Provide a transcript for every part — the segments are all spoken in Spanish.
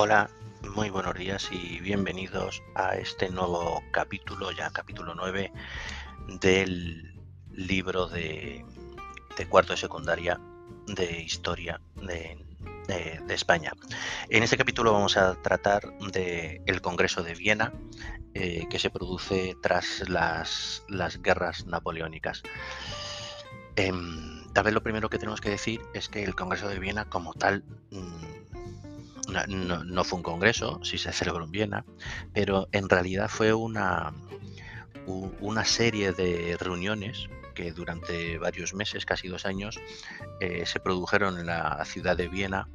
Hola, muy buenos días y bienvenidos a este nuevo capítulo, ya capítulo 9, del libro de, cuarto de secundaria de historia de, España. En este capítulo vamos a tratar del Congreso de Viena, eh, que se produce tras las, guerras napoleónicas. Em, tal vez lo primero que tenemos que decir es que el Congreso de Viena como tal no, fue un congreso, sí se celebró en Viena, pero en realidad fue una, una serie de reuniones que durante varios meses, casi dos años, eh, se produjeron en la ciudad de Viena.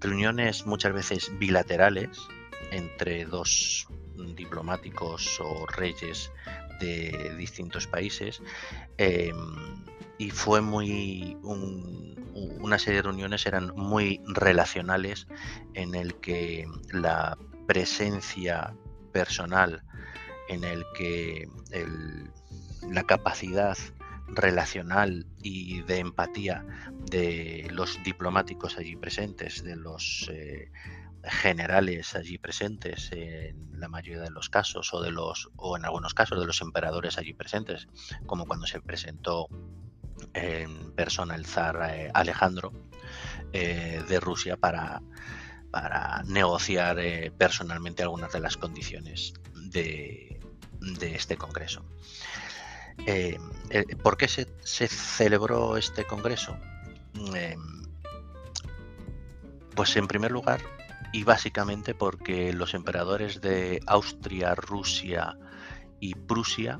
Reuniones muchas veces bilaterales entre dos diplomáticos o reyes de distintos países. Em, y fue muy una serie de reuniones eran muy relacionales en el que la presencia personal en el que la capacidad relacional y de empatía de los diplomáticos allí presentes, de los eh, generales allí presentes en la mayoría de los casos o de los o en algunos casos de los emperadores allí presentes, como cuando se presentó en persona el zar eh, Alejandro eh, de Rusia para, para negociar eh, personalmente algunas de las condiciones de, este Congreso. ¿Por qué se, celebró este Congreso? pues en primer lugar y básicamente porque los emperadores de Austria, Rusia y Prusia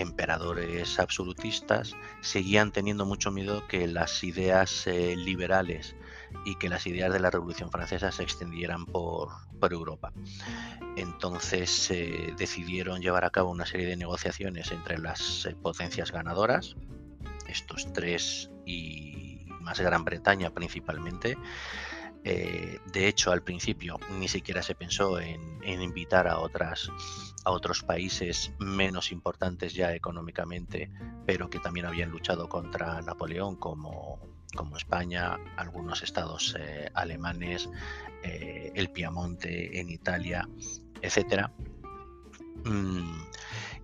emperadores absolutistas seguían teniendo mucho miedo que las ideas eh, liberales y que las ideas de la Revolución Francesa se extendieran por, Europa. Entonces decidieron llevar a cabo una serie de negociaciones entre las eh, potencias ganadoras, estos tres y más Gran Bretaña principalmente, eh, de hecho, al principio ni siquiera se pensó en, invitar a, otras, a otros países menos importantes ya económicamente, pero que también habían luchado contra Napoleón, como, como España, algunos estados eh, alemanes, eh, el Piamonte en Italia, etc. Mm,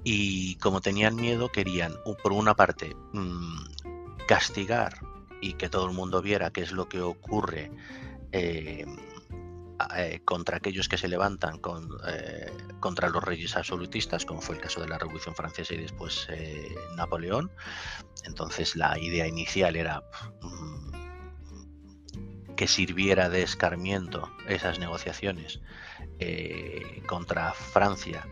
y como tenían miedo, querían, por una parte, mm, castigar y que todo el mundo viera qué es lo que ocurre eh, eh, contra aquellos que se levantan eh, contra los reyes absolutistas, como fue el caso de la Revolución Francesa y después Napoleón. Entonces la idea inicial era mm, que sirviera de escarmiento esas negociaciones contra Francia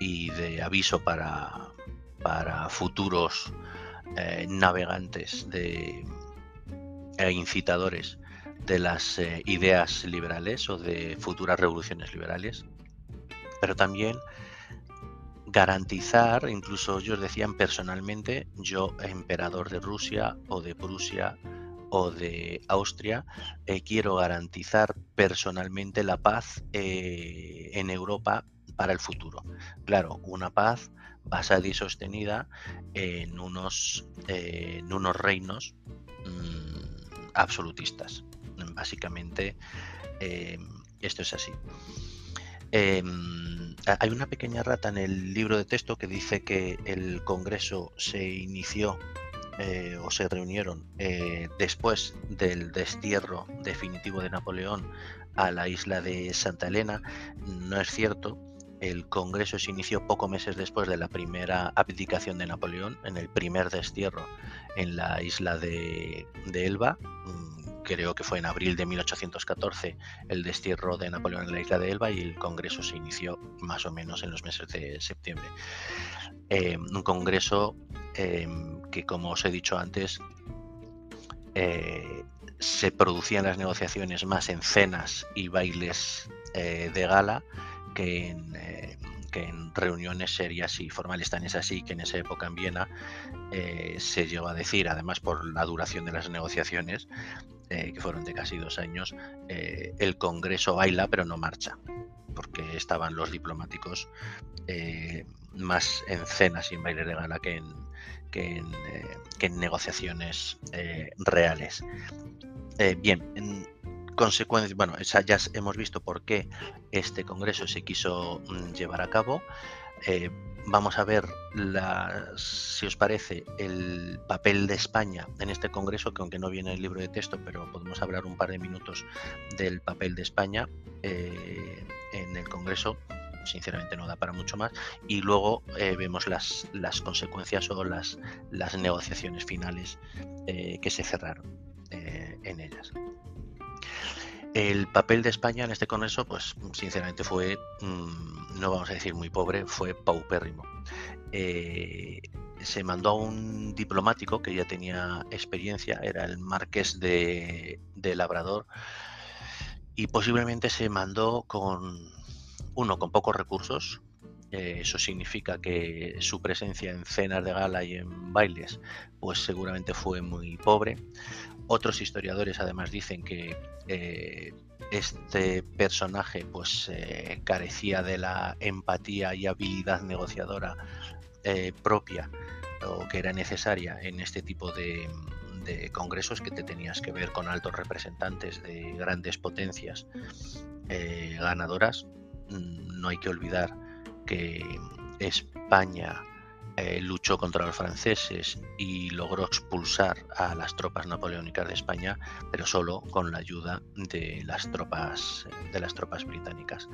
y de aviso para, para futuros navegantes de, e incitadores de las eh, ideas liberales o de futuras revoluciones liberales, pero también garantizar, incluso ellos decían personalmente, yo emperador de Rusia o de Prusia o de Austria, eh, quiero garantizar personalmente la paz eh, en Europa para el futuro. Claro, una paz basada y sostenida en unos, en unos reinos mm, absolutistas. Básicamente, em, esto es así. Em, hay una pequeña rata en el libro de texto que dice que el Congreso se inició eh, o se reunieron eh, después del destierro definitivo de Napoleón a la isla de Santa Elena. No es cierto. El Congreso se inició pocos meses después de la primera abdicación de Napoleón, en el primer destierro en la isla de Elba, creo que fue en abril de 1814 el destierro de Napoleón en la isla de Elba y el Congreso se inició más o menos en los meses de septiembre. Eh, un Congreso eh, que, como os he dicho antes, eh, se producían las negociaciones más en cenas y bailes de gala que en, que en reuniones serias y formales. Tan es así que en esa época en Viena se llegó a decir, además por la duración de las negociaciones, eh, que fueron de casi dos años, eh, el Congreso baila pero no marcha, porque estaban los diplomáticos eh, más en cenas y en bailes de gala que en, que en, negociaciones reales. bien, consecuencias, bueno, ya hemos visto por qué este congreso se quiso mm, llevar a cabo. Eh, vamos a ver, si os parece, el papel de España en este congreso, que aunque no viene el libro de texto, pero podemos hablar un par de minutos del papel de España eh, en el congreso. Sinceramente no da para mucho más. Y luego eh, vemos las, las consecuencias o las, las negociaciones finales que se cerraron en ellas. El papel de España en este congreso, pues sinceramente fue, mm, no vamos a decir muy pobre, fue paupérrimo. Eh, se mandó a un diplomático que ya tenía experiencia, era el marqués de, Labrador, y posiblemente se mandó con uno con pocos recursos. Eh, eso significa que su presencia en cenas de gala y en bailes, pues seguramente fue muy pobre. Otros historiadores además dicen que eh, este personaje pues eh, carecía de la empatía y habilidad negociadora eh, propia o que era necesaria en este tipo de, congresos que te tenías que ver con altos representantes de grandes potencias ganadoras. Mm, no hay que olvidar que España eh, luchó contra los franceses y logró expulsar a las tropas napoleónicas de España, pero solo con la ayuda de las tropas de las tropas británicas.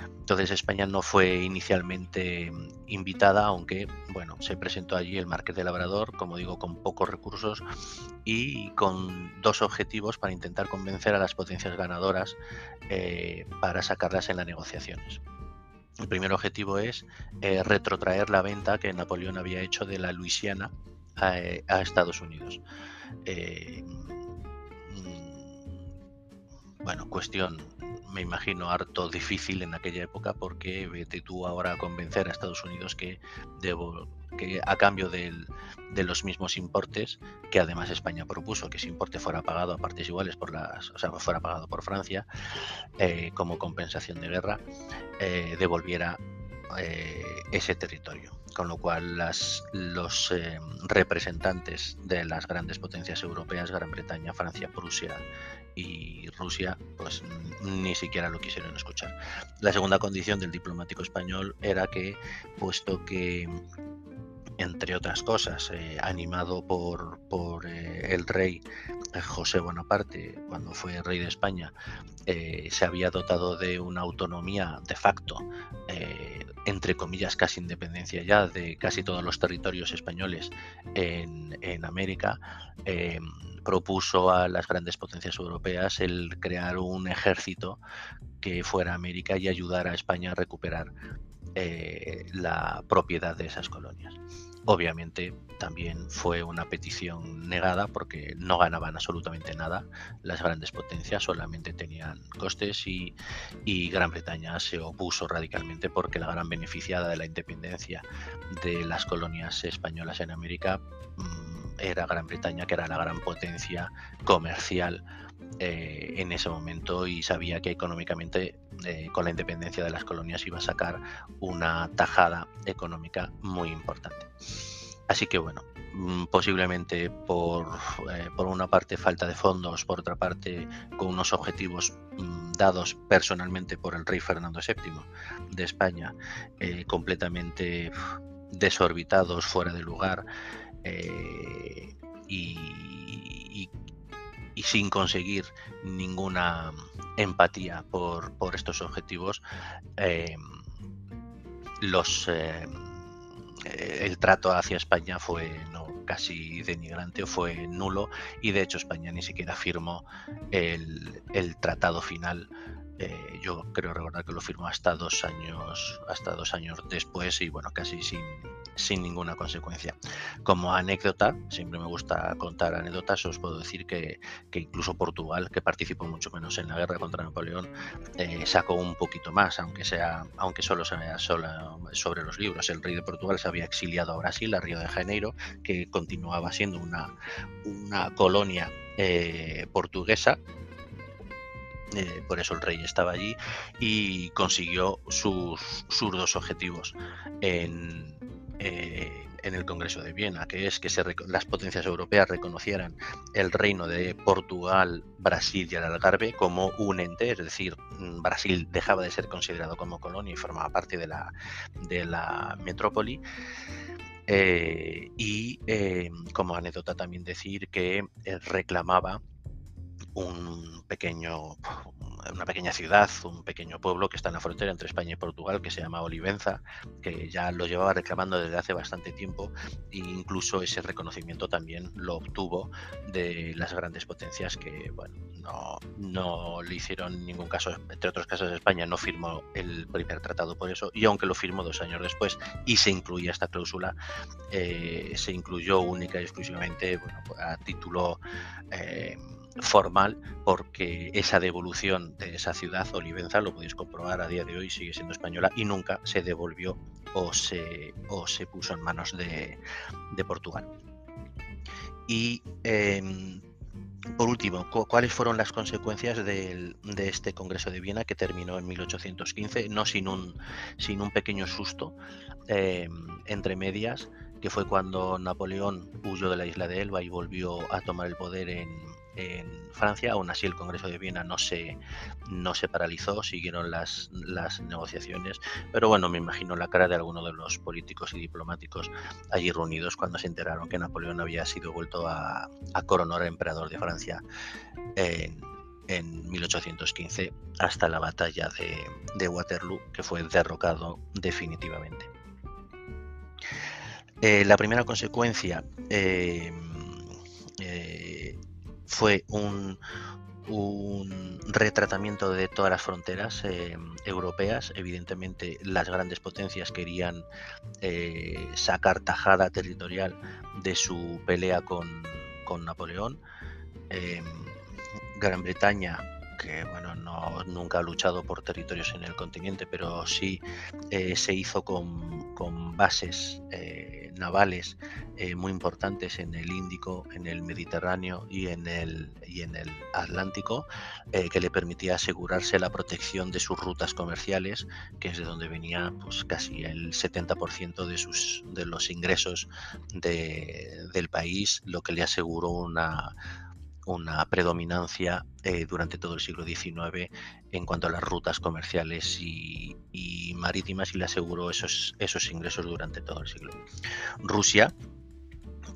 Entonces España no fue inicialmente invitada, aunque bueno, se presentó allí el Marqués de Labrador, como digo, con pocos recursos y con dos objetivos para intentar convencer a las potencias ganadoras eh, para sacarlas en las negociaciones. El primer objetivo es eh, retrotraer la venta que Napoleón había hecho de la Luisiana a, eh, Estados Unidos. Eh, mm, bueno, cuestión, me imagino, harto difícil en aquella época porque vete tú ahora a convencer a Estados Unidos que debo que a cambio de los mismos importes que además España propuso que ese importe fuera pagado a partes iguales por las, o sea, fuera pagado por Francia eh, como compensación de guerra, eh, devolviera eh, ese territorio. Con lo cual los representantes de las grandes potencias europeas, Gran Bretaña, Francia, Prusia y Rusia, pues ni siquiera lo quisieron escuchar. La segunda condición del diplomático español era que, puesto que entre otras cosas, eh, animado por, por eh, el rey eh, José Bonaparte, cuando fue rey de España, se había dotado de una autonomía de facto, entre comillas, casi independencia ya de casi todos los territorios españoles en, América, propuso a las grandes potencias europeas el crear un ejército que fuera a América y ayudar a España a recuperar la propiedad de esas colonias. Obviamente también fue una petición negada porque no ganaban absolutamente nada. Las grandes potencias solamente tenían costes y, Gran Bretaña se opuso radicalmente porque la gran beneficiada de la independencia de las colonias españolas en América mm, era Gran Bretaña, que era la gran potencia comercial eh, en ese momento y sabía que económicamente eh, con la independencia de las colonias iba a sacar una tajada económica muy importante. Así que bueno, mm, posiblemente por, eh, por, una parte falta de fondos, por otra parte con unos objetivos mm, dados personalmente por el rey Fernando VII de España, completamente desorbitados, fuera de lugar, y, y sin conseguir ninguna empatía por, estos objetivos, em, los, em, el trato hacia España fue casi denigrante o fue nulo y de hecho España ni siquiera firmó el, el tratado final eh, yo creo recordar que lo firmó hasta dos años, hasta dos años después y bueno, casi sin, sin ninguna consecuencia. Como anécdota, siempre me gusta contar anécdotas, os puedo decir que, incluso Portugal, que participó mucho menos en la guerra contra Napoleón, eh, sacó un poquito más, aunque sea, aunque solo sea solo sobre los libros. El rey de Portugal se había exiliado a Brasil, a Río de Janeiro, que continuaba siendo una, una colonia eh, portuguesa eh, por eso el rey estaba allí y consiguió sus, sus dos objetivos en, eh, en el Congreso de Viena, que es que se, las potencias europeas reconocieran el reino de Portugal, Brasil y el Algarve como un ente, es decir, mm, Brasil dejaba de ser considerado como colonia y formaba parte de la, de la metrópoli. Eh, y como anécdota también decir que reclamaba un pequeño, una pequeña ciudad, un pequeño pueblo que está en la frontera entre España y Portugal, que se llama Olivenza, que ya lo llevaba reclamando desde hace bastante tiempo e incluso ese reconocimiento también lo obtuvo de las grandes potencias que, bueno, no, no le hicieron ningún caso, entre otros casos España no firmó el primer tratado por eso, y aunque lo firmó dos años después y se incluía esta cláusula, eh, se incluyó única y exclusivamente bueno, a título... Eh, formal porque esa devolución de esa ciudad, Olivenza, lo podéis comprobar a día de hoy, sigue siendo española y nunca se devolvió o se, o se puso en manos de, Portugal. Y em, por último, ¿cuáles fueron las consecuencias de este Congreso de Viena que terminó en 1815? No sin un, sin un pequeño susto em, entre medias, que fue cuando Napoleón huyó de la isla de Elba y volvió a tomar el poder en, en Francia. Aún así, el Congreso de Viena no se, no se paralizó, siguieron las, las negociaciones. Pero bueno, me imagino la cara de alguno de los políticos y diplomáticos allí reunidos cuando se enteraron que Napoleón había sido vuelto a, a coronar emperador de Francia en, en 1815 hasta la batalla de, Waterloo, que fue derrocado definitivamente. Eh, la primera consecuencia eh, eh, fue un, retratamiento de todas las fronteras eh, europeas. Evidentemente, las grandes potencias querían eh, sacar tajada territorial de su pelea con, Napoleón. Eh, Gran Bretaña que bueno, no, nunca ha luchado por territorios en el continente, pero sí se hizo con, con bases navales eh, muy importantes en el Índico, en el Mediterráneo y en el, y en el Atlántico, eh, que le permitía asegurarse la protección de sus rutas comerciales, que es de donde venía pues, casi el 70% de, sus, de los ingresos del país, lo que le aseguró una, una predominancia eh, durante todo el siglo XIX en cuanto a las rutas comerciales y, marítimas y le aseguró esos, esos ingresos durante todo el siglo. Rusia,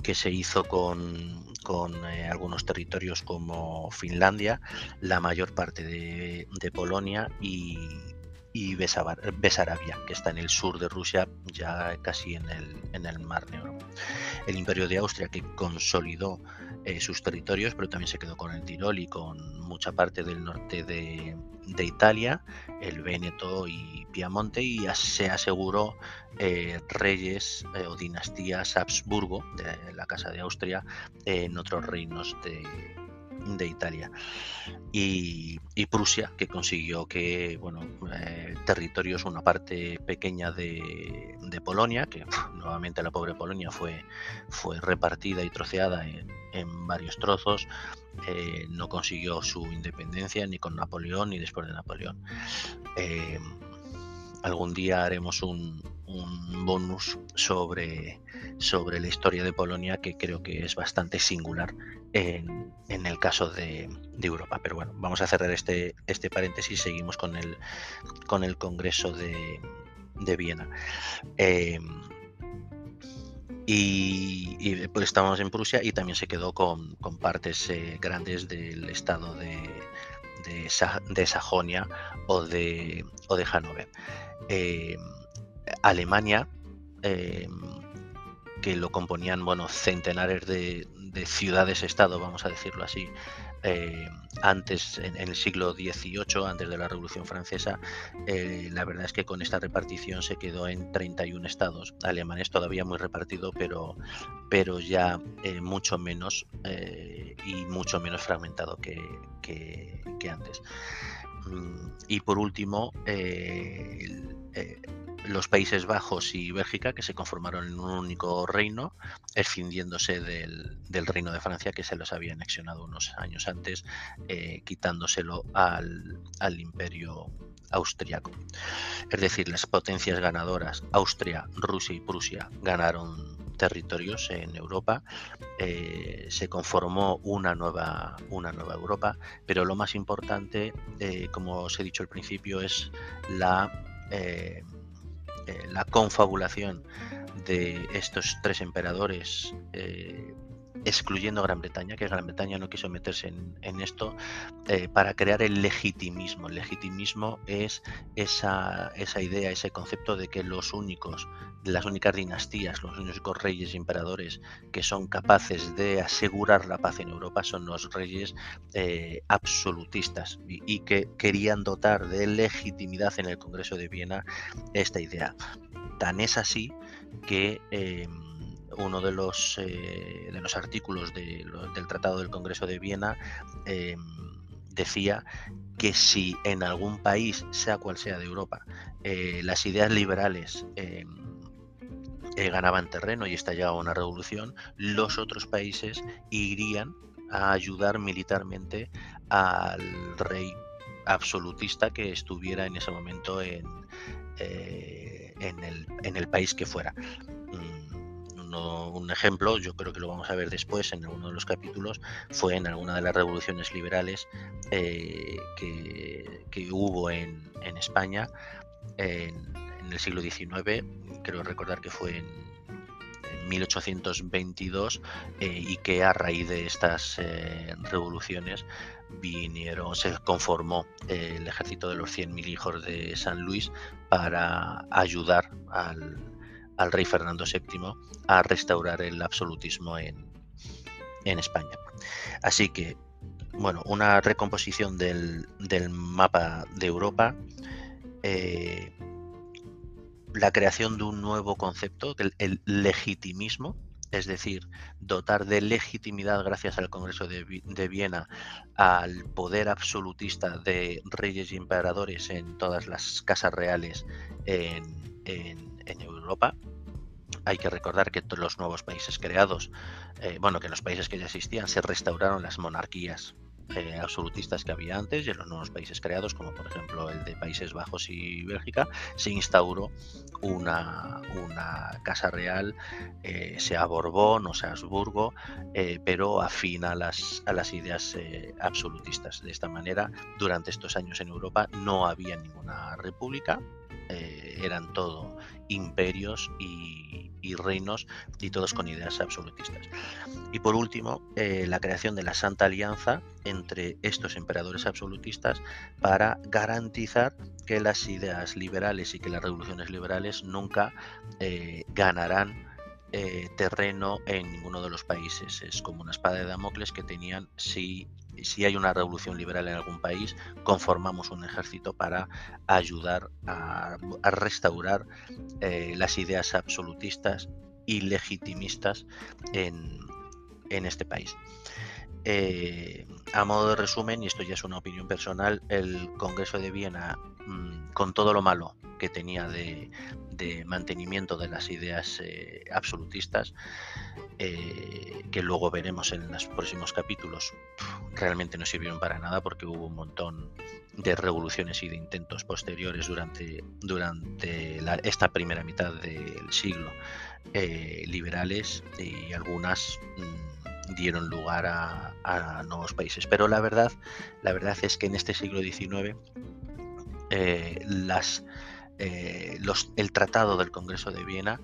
que se hizo con, eh, algunos territorios como Finlandia, la mayor parte de, Polonia y, y Besarabia, que está en el sur de Rusia, ya casi en el, en el Mar Negro. El imperio de Austria, que consolidó eh, sus territorios, pero también se quedó con el Tirol y con mucha parte del norte de, Italia, el Véneto y Piamonte, y se aseguró eh, reyes eh, o dinastías Habsburgo, de la Casa de Austria, en otros reinos de, de Italia. Y, Prusia que consiguió que bueno eh, territorios una parte pequeña de, Polonia que nuevamente la pobre Polonia fue fue repartida y troceada en, varios trozos eh, no consiguió su independencia ni con Napoleón ni después de Napoleón. Eh, algún día haremos un, bonus sobre, sobre la historia de Polonia que creo que es bastante singular en, el caso de, Europa. Pero bueno, vamos a cerrar este, este paréntesis y seguimos con el, con el Congreso de, Viena. Em, y, pues estamos en Prusia y también se quedó con, partes eh, grandes del estado de, de, Sajonia o de, o de Hannover. Eh, Alemania, eh, que lo componían bueno, centenares de, ciudades-estado, vamos a decirlo así, eh, antes, en, el siglo XVIII, antes de la Revolución Francesa, la verdad es que con esta repartición se quedó en 31 estados. Alemania es todavía muy repartido, pero, pero ya mucho menos y mucho menos fragmentado que, que antes. Mm, y por último, eh, eh, los Países Bajos y Bélgica, que se conformaron en un único reino, escindiéndose del, reino de Francia, que se los había anexionado unos años antes, eh, quitándoselo al, al imperio austriaco. Es decir, las potencias ganadoras, Austria, Rusia y Prusia, ganaron territorios en Europa, se conformó una nueva, una nueva Europa, pero lo más importante, como os he dicho al principio, es la, la confabulación de estos tres emperadores excluyendo Gran Bretaña, que Gran Bretaña no quiso meterse en, esto, eh, para crear el legitimismo. El legitimismo es esa, idea, ese concepto de que los únicos, las únicas dinastías, los únicos reyes y emperadores que son capaces de asegurar la paz en Europa son los reyes eh, absolutistas y, que querían dotar de legitimidad en el Congreso de Viena esta idea. Tan es así que... Em, uno de los, eh, de los artículos del Tratado del Congreso de Viena em, decía que si en algún país, sea cual sea de Europa, eh, las ideas liberales eh, ganaban terreno y estallaba una revolución, los otros países irían a ayudar militarmente al rey absolutista que estuviera en ese momento en, en, el, en el país que fuera un ejemplo, yo creo que lo vamos a ver después en alguno de los capítulos, fue en alguna de las revoluciones liberales eh, que, hubo en, España en, el siglo XIX, creo recordar que fue en, 1822 eh, y que a raíz de estas eh, revoluciones vinieron, se conformó el ejército de los 100.000 hijos de San Luis para ayudar al, al rey Fernando VII a restaurar el absolutismo en, España. Así que, bueno, una recomposición del, mapa de Europa, eh, la creación de un nuevo concepto, el, legitimismo, es decir, dotar de legitimidad gracias al Congreso de, Viena al poder absolutista de reyes y emperadores en todas las casas reales en, en Europa, hay que recordar que los nuevos países creados, eh, bueno, que en los países que ya existían se restauraron las monarquías eh, absolutistas que había antes y en los nuevos países creados, como por ejemplo el de Países Bajos y Bélgica, se instauró una, una casa real, eh, sea Borbón o sea Habsburgo, pero afín a las, a las ideas absolutistas. De esta manera, durante estos años en Europa no había ninguna república, eran todo imperios y, reinos y todos con ideas absolutistas. Y por último, eh, la creación de la Santa Alianza entre estos emperadores absolutistas para garantizar que las ideas liberales y que las revoluciones liberales nunca eh, ganarán eh, terreno en ninguno de los países. Es como una espada de Damocles que tenían si si hay una revolución liberal en algún país, conformamos un ejército para ayudar a, restaurar eh, las ideas absolutistas y legitimistas en, este país. Eh, a modo de resumen, y esto ya es una opinión personal, el Congreso de Viena, mm, con todo lo malo que tenía de, mantenimiento de las ideas eh, absolutistas, eh, que luego veremos en los próximos capítulos, realmente no sirvieron para nada porque hubo un montón de revoluciones y de intentos posteriores durante, durante esta primera mitad del siglo eh, liberales y algunas mm, dieron lugar a, nuevos países. Pero la verdad, la verdad es que en este siglo XIX eh, las, los, el tratado del Congreso de Viena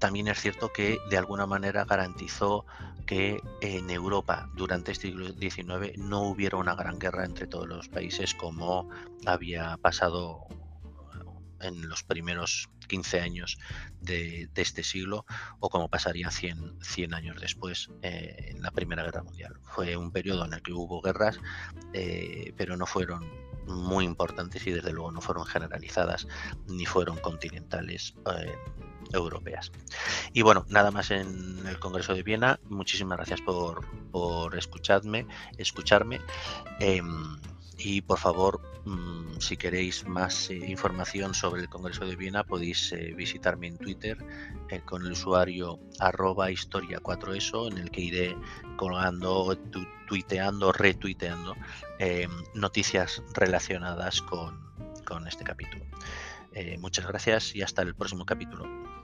también es cierto que de alguna manera garantizó que en Europa durante este siglo XIX no hubiera una gran guerra entre todos los países como había pasado en los primeros 15 años de, este siglo o como pasaría 100, 100 años después eh, en la Primera Guerra Mundial. Fue un periodo en el que hubo guerras, eh, pero no fueron muy importantes y desde luego no fueron generalizadas ni fueron continentales. Eh, europeas. Y bueno, nada más en el Congreso de Viena. Muchísimas gracias por, por escucharme, escucharme. Y por favor, si queréis más eh, información sobre el Congreso de Viena, podéis eh, visitarme en Twitter eh, con el usuario arroba historia4eso, en el que iré colgando, tuiteando, retuiteando em, noticias relacionadas con, con este capítulo. muchas gracias y hasta el próximo capítulo.